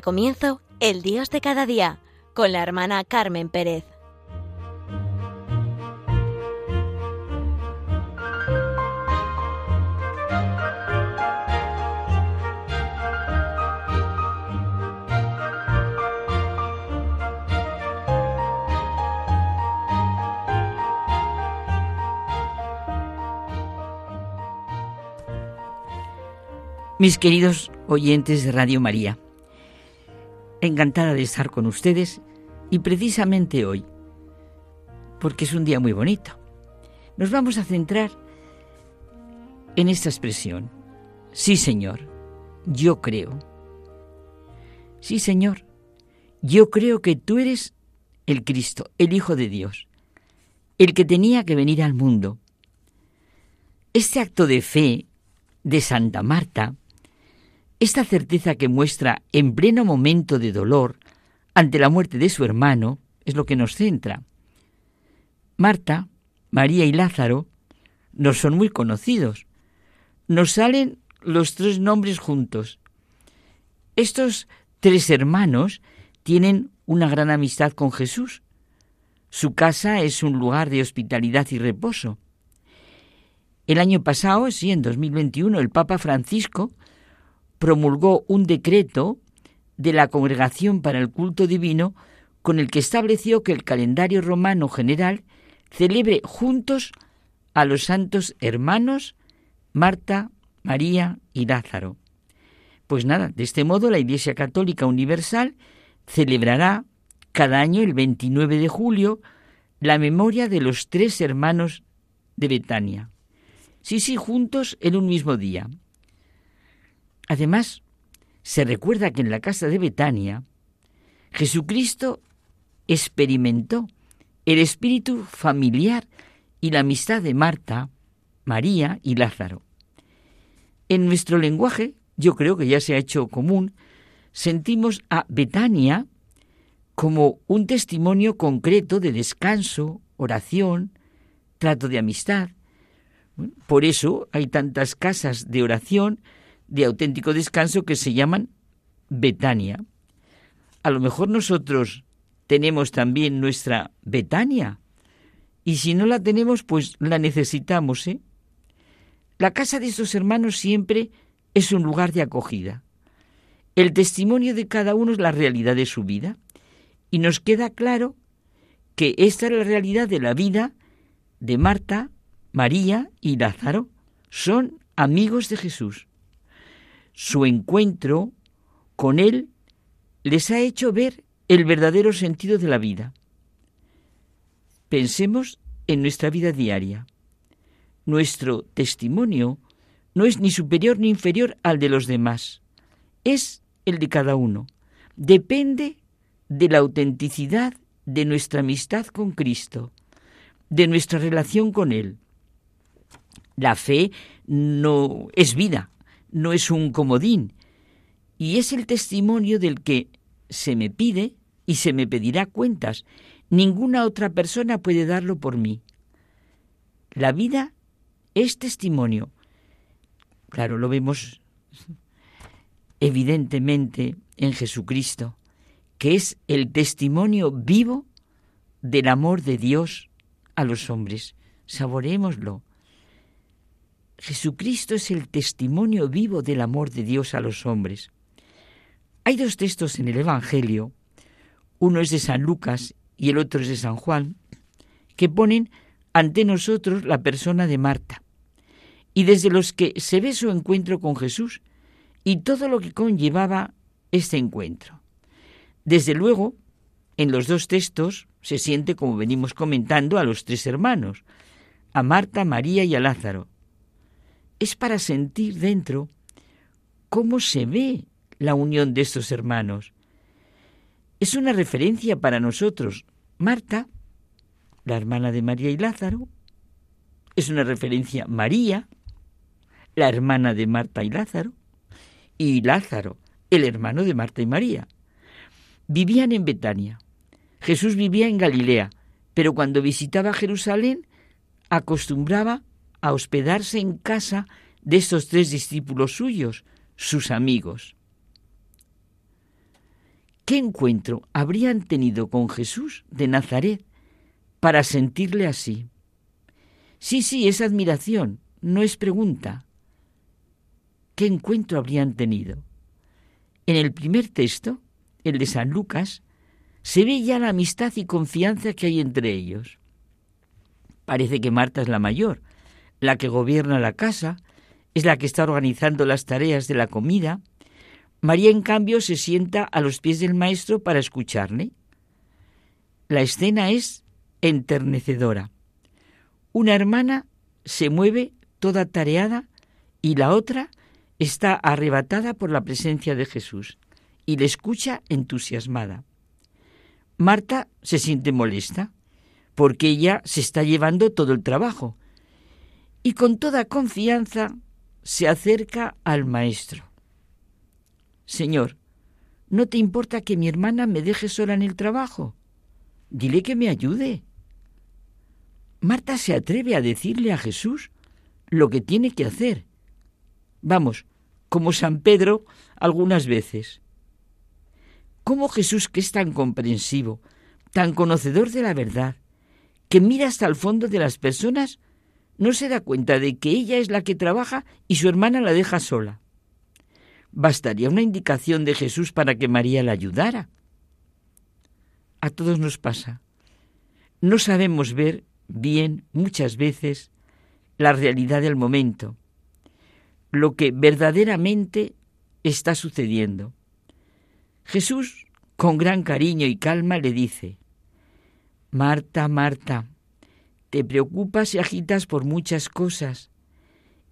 Comienzo El Dios de cada día con la hermana Carmen Pérez. Mis queridos oyentes de Radio María, encantada de estar con ustedes y precisamente hoy, porque es un día muy bonito, nos vamos a centrar en esta expresión. Sí, Señor, yo creo. Sí, Señor, yo creo que tú eres el Cristo, el Hijo de Dios, el que tenía que venir al mundo. Este acto de fe de Santa Marta esta certeza que muestra en pleno momento de dolor ante la muerte de su hermano es lo que nos centra. Marta, María y Lázaro nos son muy conocidos. Nos salen los tres nombres juntos. Estos tres hermanos tienen una gran amistad con Jesús. Su casa es un lugar de hospitalidad y reposo. El año pasado, sí, en 2021, el Papa Francisco promulgó un decreto de la Congregación para el Culto Divino con el que estableció que el calendario romano general celebre juntos a los santos hermanos Marta, María y Lázaro. Pues nada, de este modo la Iglesia Católica Universal celebrará cada año el 29 de julio la memoria de los tres hermanos de Betania. Sí, sí, juntos en un mismo día. Además, se recuerda que en la casa de Betania, Jesucristo experimentó el espíritu familiar y la amistad de Marta, María y Lázaro. En nuestro lenguaje, yo creo que ya se ha hecho común, sentimos a Betania como un testimonio concreto de descanso, oración, trato de amistad. Por eso hay tantas casas de oración de auténtico descanso que se llaman Betania. A lo mejor nosotros tenemos también nuestra Betania. Y si no la tenemos, pues la necesitamos, ¿eh? La casa de estos hermanos siempre es un lugar de acogida. El testimonio de cada uno es la realidad de su vida. Y nos queda claro que esta es la realidad de la vida de Marta, María y Lázaro. Son amigos de Jesús su encuentro con Él les ha hecho ver el verdadero sentido de la vida. Pensemos en nuestra vida diaria. Nuestro testimonio no es ni superior ni inferior al de los demás, es el de cada uno. Depende de la autenticidad de nuestra amistad con Cristo, de nuestra relación con Él. La fe no es vida, no es un comodín, y es el testimonio del que se me pide y se me pedirá cuentas. Ninguna otra persona puede darlo por mí. La vida es testimonio. Claro, lo vemos evidentemente en Jesucristo, que es el testimonio vivo del amor de Dios a los hombres. Saboreémoslo. Jesucristo es el testimonio vivo del amor de Dios a los hombres. Hay dos textos en el Evangelio, uno es de San Lucas y el otro es de San Juan, que ponen ante nosotros la persona de Marta, y desde los que se ve su encuentro con Jesús y todo lo que conllevaba este encuentro. Desde luego, en los dos textos se siente, como venimos comentando, a los tres hermanos, a Marta, María y a Lázaro, es para sentir dentro cómo se ve la unión de estos hermanos. Es una referencia para nosotros. Marta, la hermana de María y Lázaro, es una referencia María, la hermana de Marta y Lázaro, y Lázaro, el hermano de Marta y María. Vivían en Betania. Jesús vivía en Galilea, pero cuando visitaba Jerusalén acostumbraba a hospedarse en casa de estos tres discípulos suyos, sus amigos. ¿Qué encuentro habrían tenido con Jesús de Nazaret para sentirle así? Sí, sí, es admiración, no es pregunta. ¿Qué encuentro habrían tenido? En el primer texto, el de San Lucas, se ve ya la amistad y confianza que hay entre ellos. Parece que Marta es la mayor, la que gobierna la casa, es la que está organizando las tareas de la comida. María, en cambio, se sienta a los pies del maestro para escucharle. La escena es enternecedora. Una hermana se mueve toda tareada y la otra está arrebatada por la presencia de Jesús y le escucha entusiasmada. Marta se siente molesta porque ella se está llevando todo el trabajo y con toda confianza se acerca al maestro. Señor, ¿no te importa que mi hermana me deje sola en el trabajo? Dile que me ayude. Marta se atreve a decirle a Jesús lo que tiene que hacer. Vamos, como San Pedro algunas veces. ¿Cómo Jesús, que es tan comprensivo, tan conocedor de la verdad, que mira hasta el fondo de las personas, no se da cuenta de que ella es la que trabaja y su hermana la deja sola? Bastaría una indicación de Jesús para que María la ayudara. A todos nos pasa. No sabemos ver bien muchas veces la realidad del momento, lo que verdaderamente está sucediendo. Jesús, con gran cariño y calma, le dice, Marta, Marta, te preocupas y agitas por muchas cosas,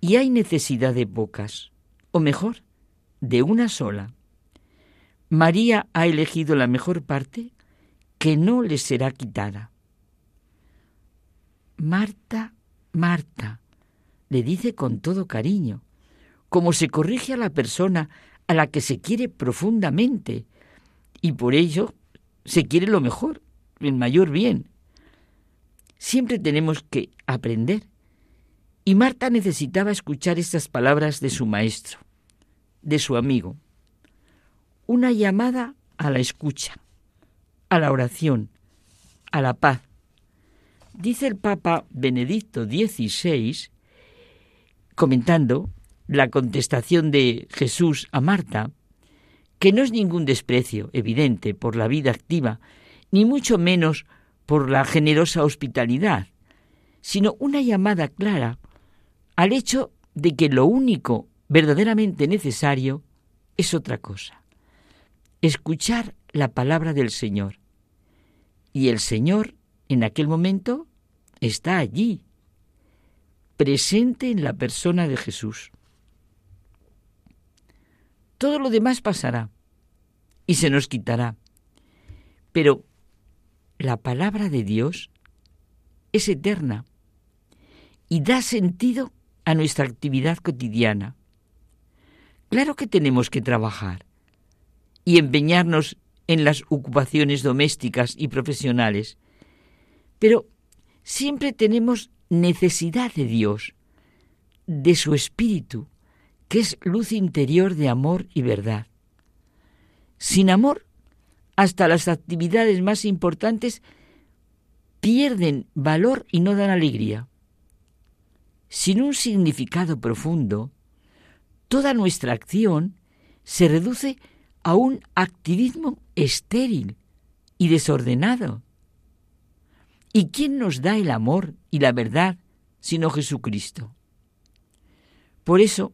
y hay necesidad de pocas, o mejor, de una sola. María ha elegido la mejor parte que no le será quitada. Marta, Marta, le dice con todo cariño, como se corrige a la persona a la que se quiere profundamente y por ello se quiere lo mejor, el mayor bien. Siempre tenemos que aprender. Y Marta necesitaba escuchar estas palabras de su maestro, de su amigo. Una llamada a la escucha, a la oración, a la paz. Dice el Papa Benedicto XVI, comentando la contestación de Jesús a Marta, que no es ningún desprecio evidente por la vida activa, ni mucho menos por la generosa hospitalidad, sino una llamada clara al hecho de que lo único verdaderamente necesario es otra cosa, escuchar la palabra del Señor. Y el Señor en aquel momento está allí, presente en la persona de Jesús. Todo lo demás pasará y se nos quitará. Pero la palabra de Dios es eterna y da sentido a nuestra actividad cotidiana. Claro que tenemos que trabajar y empeñarnos en las ocupaciones domésticas y profesionales, pero siempre tenemos necesidad de Dios, de su Espíritu, que es luz interior de amor y verdad. Sin amor, hasta las actividades más importantes pierden valor y no dan alegría. Sin un significado profundo, toda nuestra acción se reduce a un activismo estéril y desordenado. ¿Y quién nos da el amor y la verdad sino Jesucristo? Por eso,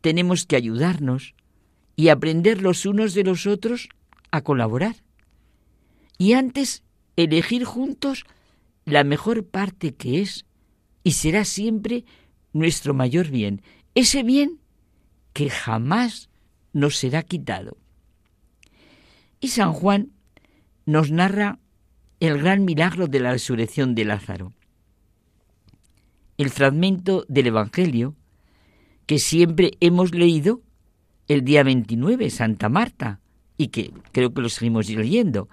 tenemos que ayudarnos y aprender los unos de los otros a colaborar. Y antes elegir juntos la mejor parte que es y será siempre nuestro mayor bien, ese bien que jamás nos será quitado. Y San Juan nos narra el gran milagro de la resurrección de Lázaro. El fragmento del Evangelio que siempre hemos leído el día 29, Santa Marta, y que creo que lo seguimos leyendo,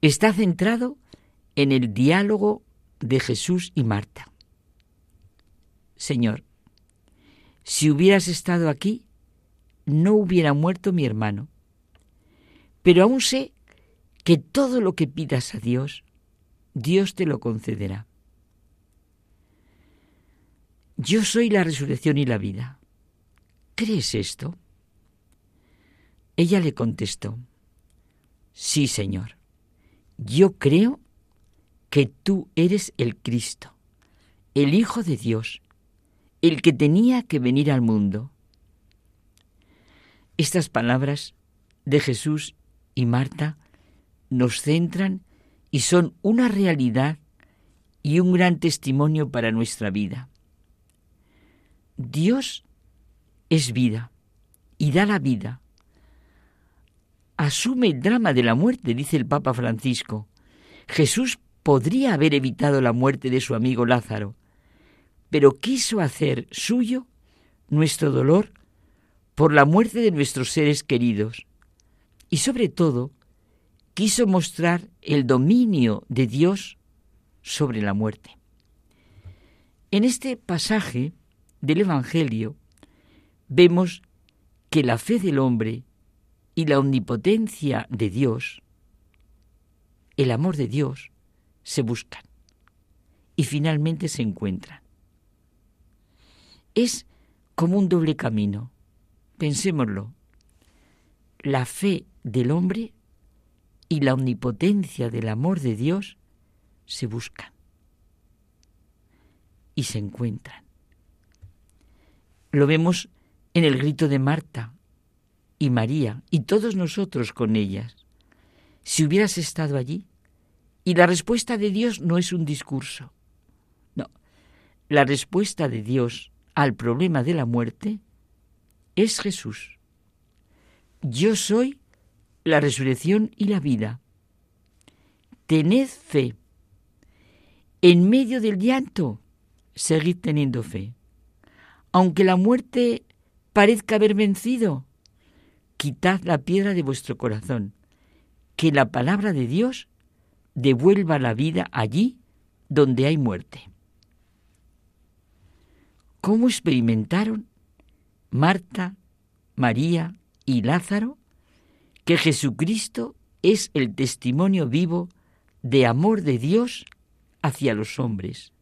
está centrado en el diálogo de Jesús y Marta. Señor, si hubieras estado aquí, no hubiera muerto mi hermano. pero aún sé que todo lo que pidas a Dios, Dios te lo concederá. Yo soy la resurrección y la vida. ¿Crees esto? Ella le contestó, Sí, Señor, yo creo que tú eres el Cristo, el Hijo de Dios, el que tenía que venir al mundo. Estas palabras de Jesús y Marta nos centran y son una realidad y un gran testimonio para nuestra vida. Dios es vida y da la vida. Asume el drama de la muerte, dice el Papa Francisco. Jesús podría haber evitado la muerte de su amigo Lázaro, pero quiso hacer suyo nuestro dolor por la muerte de nuestros seres queridos y sobre todo quiso mostrar el dominio de Dios sobre la muerte. En este pasaje del Evangelio vemos que la fe del hombre y la omnipotencia de Dios, el amor de Dios, se buscan y finalmente se encuentran. Es como un doble camino. Pensémoslo. La fe del hombre y la omnipotencia del amor de Dios se buscan y se encuentran. Lo vemos en el grito de Marta y María y todos nosotros con ellas. Si hubieras estado allí, y la respuesta de Dios no es un discurso. No, la respuesta de Dios al problema de la muerte es Jesús. Yo soy la resurrección y la vida. Tened fe. En medio del llanto, seguid teniendo fe. Aunque la muerte parezca haber vencido, quitad la piedra de vuestro corazón, que la palabra de Dios devuelva la vida allí donde hay muerte. ¿Cómo experimentaron Marta, María y Lázaro que Jesucristo es el testimonio vivo de amor de Dios hacia los hombres?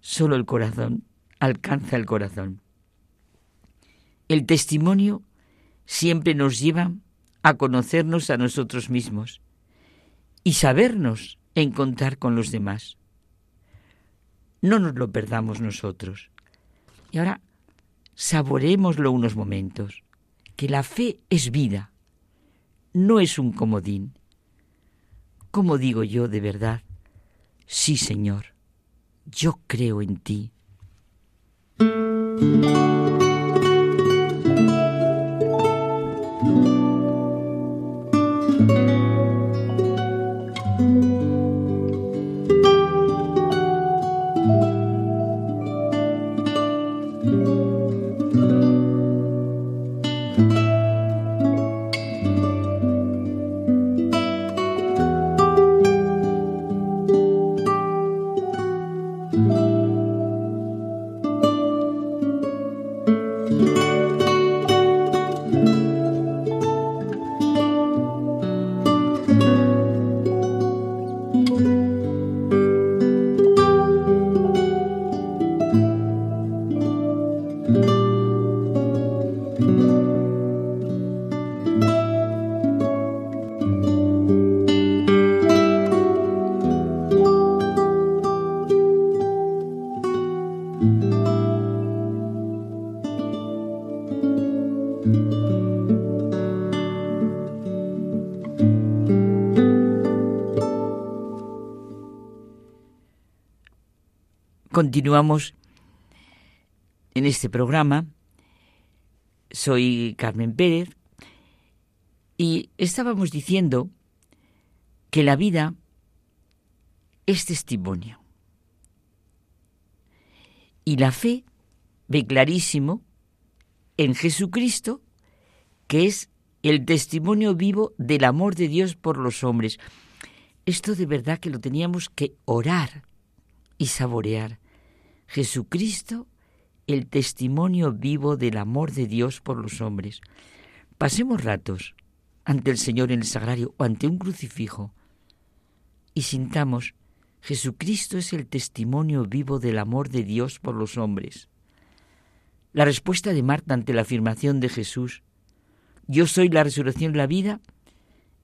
Solo el corazón alcanza el corazón. El testimonio siempre nos lleva a conocernos a nosotros mismos y sabernos encontrar con los demás. No nos lo perdamos nosotros. Y ahora saboreémoslo unos momentos, que la fe es vida, no es un comodín. ¿Cómo digo yo de verdad? Sí, Señor, yo creo en ti. Continuamos en este programa. Soy Carmen Pérez y estábamos diciendo que la vida es testimonio. Y la fe ve clarísimo en Jesucristo que es el testimonio vivo del amor de Dios por los hombres. Esto de verdad que lo teníamos que orar y saborear. Jesucristo, el testimonio vivo del amor de Dios por los hombres. Pasemos ratos ante el Señor en el sagrario o ante un crucifijo y sintamos, Jesucristo es el testimonio vivo del amor de Dios por los hombres. La respuesta de Marta ante la afirmación de Jesús, yo soy la resurrección y la vida,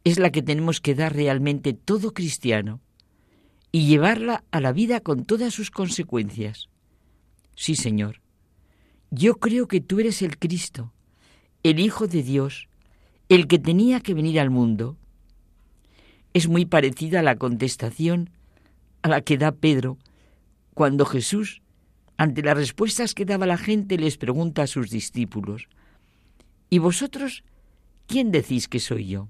es la que tenemos que dar realmente todo cristiano y llevarla a la vida con todas sus consecuencias. Sí, Señor, yo creo que tú eres el Cristo, el Hijo de Dios, el que tenía que venir al mundo. Es muy parecida a la contestación a la que da Pedro cuando Jesús, ante las respuestas que daba la gente, les pregunta a sus discípulos, ¿y vosotros quién decís que soy yo?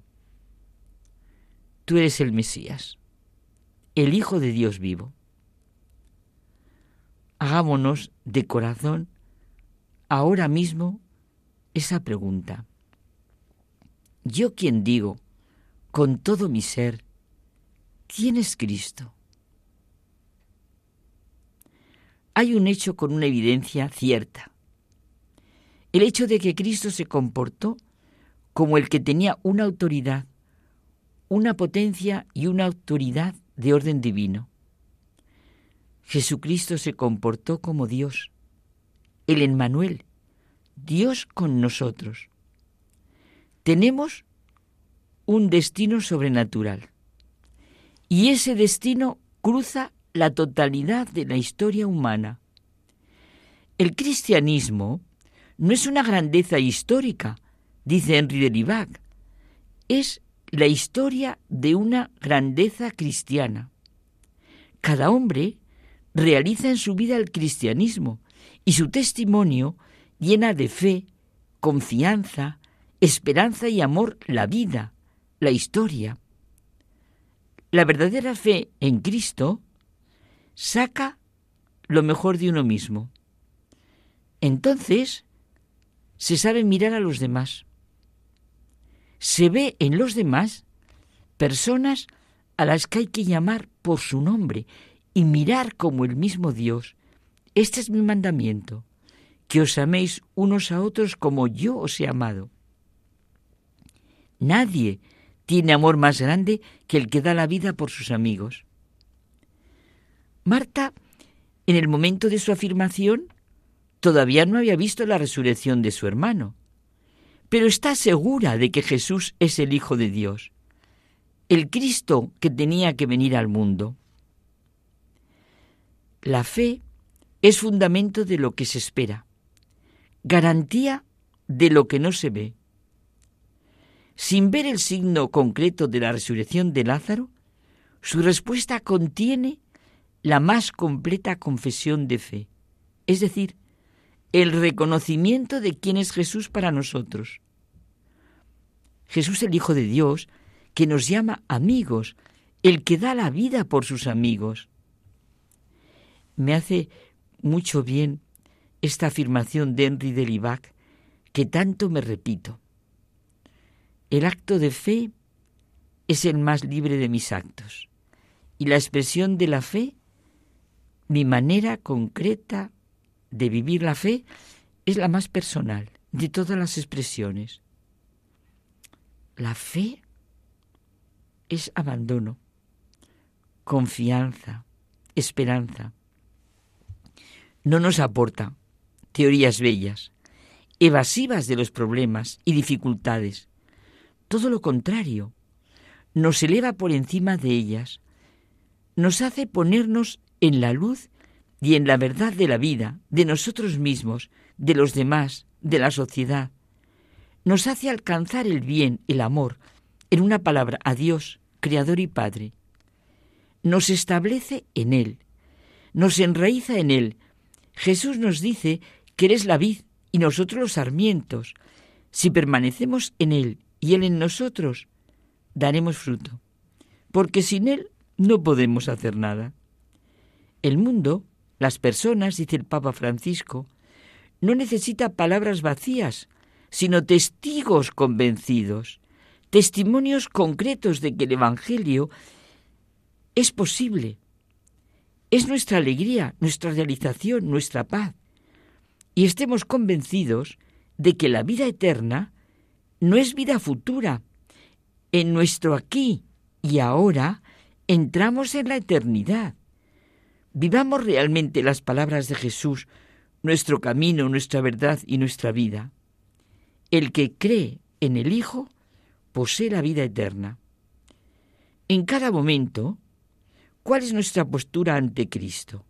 Tú eres el Mesías, el Hijo de Dios vivo. Hagámonos de corazón ahora mismo esa pregunta. Yo quien digo, con todo mi ser, ¿quién es Cristo? Hay un hecho con una evidencia cierta. El hecho de que Cristo se comportó como el que tenía una autoridad, una potencia y una autoridad de orden divino. Jesucristo se comportó como Dios, el Emmanuel, Dios con nosotros. Tenemos un destino sobrenatural y ese destino cruza la totalidad de la historia humana. El cristianismo no es una grandeza histórica, dice Henry de Libac, es la historia de una grandeza cristiana. Cada hombre realiza en su vida el cristianismo y su testimonio llena de fe, confianza, esperanza y amor la vida, la historia. La verdadera fe en Cristo saca lo mejor de uno mismo. Entonces se sabe mirar a los demás. Se ve en los demás personas a las que hay que llamar por su nombre y mirar como el mismo Dios. Este es mi mandamiento, que os améis unos a otros como yo os he amado. Nadie tiene amor más grande que el que da la vida por sus amigos. Marta, en el momento de su afirmación, todavía no había visto la resurrección de su hermano, pero está segura de que Jesús es el Hijo de Dios, el Cristo que tenía que venir al mundo. La fe es fundamento de lo que se espera, garantía de lo que no se ve. Sin ver el signo concreto de la resurrección de Lázaro, su respuesta contiene la más completa confesión de fe, es decir, el reconocimiento de quién es Jesús para nosotros. Jesús el Hijo de Dios, que nos llama amigos, el que da la vida por sus amigos. Me hace mucho bien esta afirmación de Henry de Libac, que tanto me repito. El acto de fe es el más libre de mis actos, y la expresión de la fe mi manera concreta de vivir la fe es la más personal de todas las expresiones. La fe es abandono, confianza, esperanza. No nos aporta teorías bellas, evasivas de los problemas y dificultades. Todo lo contrario, nos eleva por encima de ellas, nos hace ponernos en la luz y en la verdad de la vida, de nosotros mismos, de los demás, de la sociedad. Nos hace alcanzar el bien, el amor, en una palabra, a Dios, Creador y Padre. Nos establece en Él, nos enraiza en Él. Jesús nos dice que eres la vid y nosotros los sarmientos. Si permanecemos en Él y Él en nosotros, daremos fruto, porque sin Él no podemos hacer nada. El mundo, las personas, dice el Papa Francisco, no necesita palabras vacías, sino testigos convencidos, testimonios concretos de que el Evangelio es posible. Es nuestra alegría, nuestra realización, nuestra paz. Y estemos convencidos de que la vida eterna no es vida futura, En nuestro aquí y ahora entramos en la eternidad. Vivamos realmente las palabras de Jesús, nuestro camino, nuestra verdad y nuestra vida. El que cree en el Hijo posee la vida eterna. En cada momento, ¿cuál es nuestra postura ante Cristo?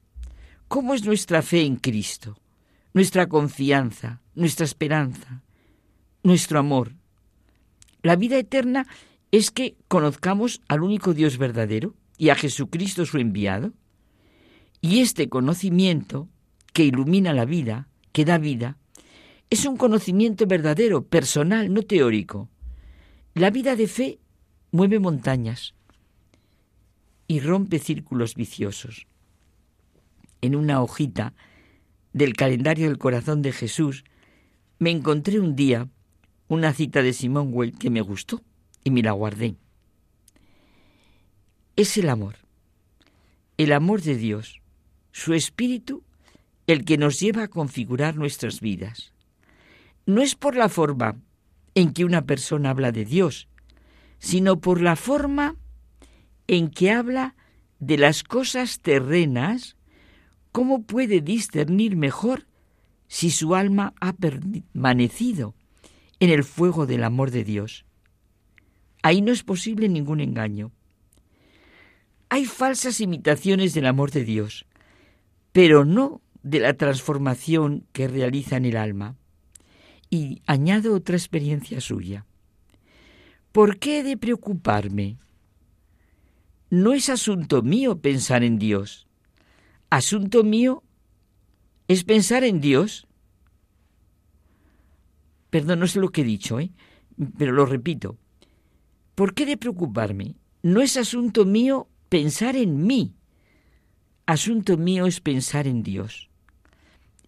¿Cómo es nuestra fe en Cristo? Nuestra confianza, nuestra esperanza, nuestro amor. La vida eterna es que conozcamos al único Dios verdadero y a Jesucristo su enviado. Y este conocimiento que ilumina la vida, que da vida, es un conocimiento verdadero, personal, no teórico. La vida de fe mueve montañas y rompe círculos viciosos. En una hojita del calendario del corazón de Jesús me encontré un día una cita de Simón Weil que me gustó y me la guardé. Es el amor, el amor de Dios, su espíritu, el que nos lleva a configurar nuestras vidas. No es por la forma en que una persona habla de Dios, sino por la forma en que habla de las cosas terrenas, ¿cómo puede discernir mejor si su alma ha permanecido en el fuego del amor de Dios? Ahí no es posible ningún engaño. Hay falsas imitaciones del amor de Dios, pero no de la transformación que realiza en el alma. Y añado otra experiencia suya. ¿Por qué he de preocuparme? No es asunto mío pensar en Dios. Asunto mío es pensar en Dios. Perdón, no sé lo que he dicho, ¿eh? pero lo repito. ¿Por qué de preocuparme? No es asunto mío pensar en mí. Asunto mío es pensar en Dios.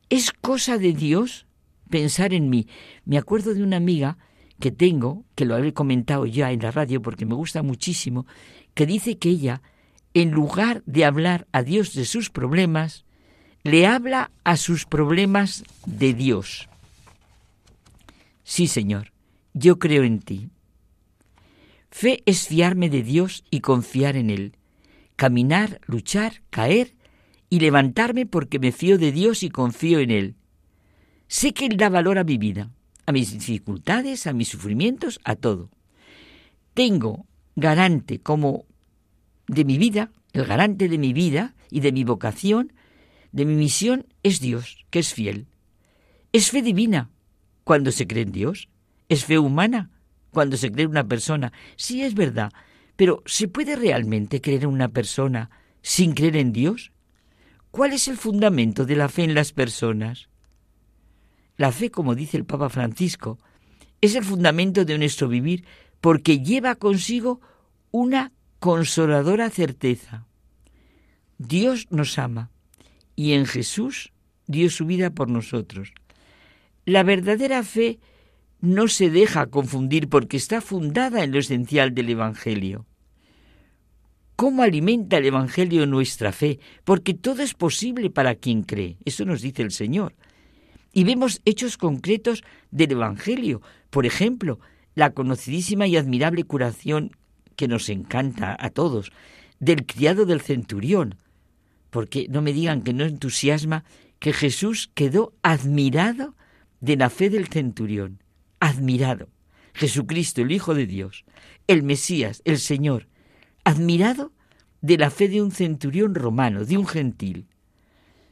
¿Es cosa de Dios pensar en mí? Me acuerdo de una amiga que tengo, que lo habré comentado ya en la radio porque me gusta muchísimo, que dice que ella, en lugar de hablar a Dios de sus problemas, le habla a sus problemas de Dios. Sí, Señor, yo creo en ti. Fe es fiarme de Dios y confiar en Él, caminar, luchar, caer y levantarme porque me fío de Dios y confío en Él. Sé que Él da valor a mi vida, a mis dificultades, a mis sufrimientos, a todo. Tengo garante como de mi vida, el garante de mi vida y de mi vocación, de mi misión, es Dios, que es fiel. Es fe divina cuando se cree en Dios. Es fe humana cuando se cree una persona. Sí es verdad, pero ¿se puede realmente creer en una persona sin creer en Dios? ¿Cuál es el fundamento de la fe en las personas? La fe, como dice el Papa Francisco, es el fundamento de nuestro vivir porque lleva consigo una consoladora certeza. Dios nos ama y en Jesús dio su vida por nosotros. La verdadera fe no se deja confundir porque está fundada en lo esencial del Evangelio. ¿Cómo alimenta el Evangelio nuestra fe? Porque todo es posible para quien cree. Eso nos dice el Señor. Y vemos hechos concretos del Evangelio. Por ejemplo, la conocidísima y admirable curación que nos encanta a todos del criado del centurión. Porque no me digan que no entusiasma que Jesús quedó admirado de la fe del centurión admirado. Jesucristo, el Hijo de Dios, el Mesías, el Señor, admirado de la fe de un centurión romano, de un gentil.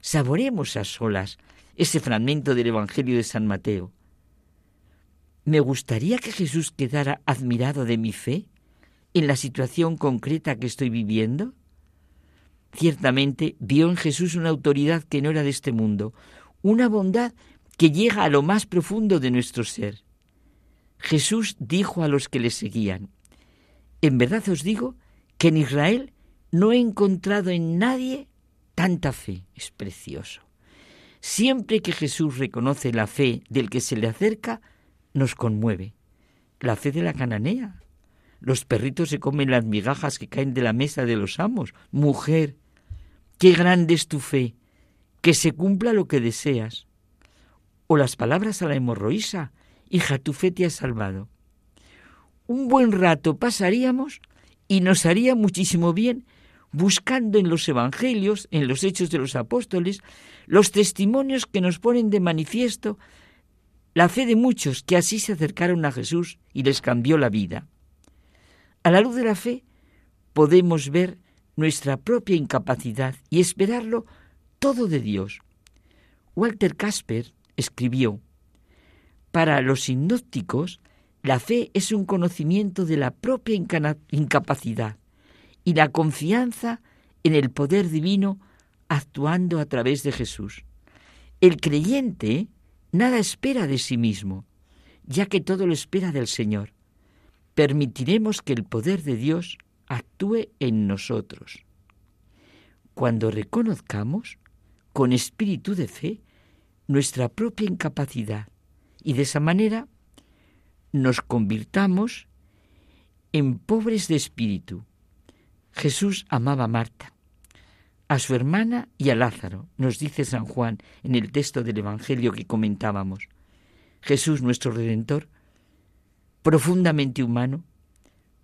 Saboremos a solas ese fragmento del Evangelio de San Mateo. ¿Me gustaría que Jesús quedara admirado de mi fe en la situación concreta que estoy viviendo? Ciertamente vio en Jesús una autoridad que no era de este mundo, una bondad que llega a lo más profundo de nuestro ser. Jesús dijo a los que le seguían, En verdad os digo que en Israel no he encontrado en nadie tanta fe. Es precioso. Siempre que Jesús reconoce la fe del que se le acerca, nos conmueve. La fe de la cananea. Los perritos se comen las migajas que caen de la mesa de los amos. Mujer, qué grande es tu fe, que se cumpla lo que deseas. O las palabras a la hemorroísa, hija, tu fe te ha salvado. un buen rato pasaríamos y nos haría muchísimo bien buscando en los evangelios, en los hechos de los apóstoles, los testimonios que nos ponen de manifiesto la fe de muchos que así se acercaron a Jesús y les cambió la vida. A la luz de la fe podemos ver nuestra propia incapacidad y esperarlo todo de Dios. Walter Casper escribió, Para los sinópticos, la fe es un conocimiento de la propia incapacidad y la confianza en el poder divino actuando a través de Jesús. El creyente nada espera de sí mismo, ya que todo lo espera del Señor. Permitiremos que el poder de Dios actúe en nosotros. Cuando reconozcamos, con espíritu de fe, nuestra propia incapacidad y de esa manera nos convirtamos en pobres de espíritu. Jesús amaba a Marta, a su hermana y a Lázaro, nos dice San Juan en el texto del Evangelio que comentábamos. Jesús, nuestro Redentor, profundamente humano,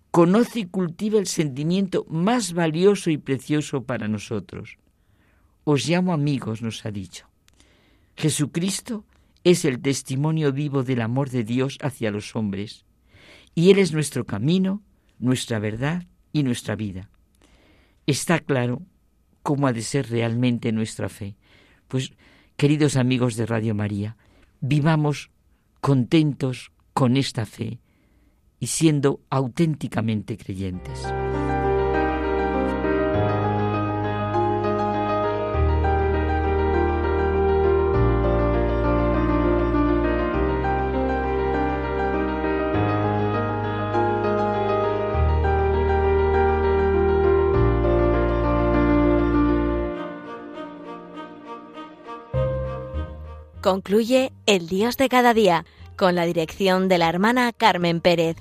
conoce y cultiva el sentimiento más valioso y precioso para nosotros. Os llamo amigos, nos ha dicho. Jesucristo es el testimonio vivo del amor de Dios hacia los hombres, y Él es nuestro camino, nuestra verdad y nuestra vida. Está claro cómo ha de ser realmente nuestra fe. Pues, queridos amigos de Radio María, vivamos contentos con esta fe y siendo auténticamente creyentes. Concluye El Dios de cada día con la dirección de la hermana Carmen Pérez.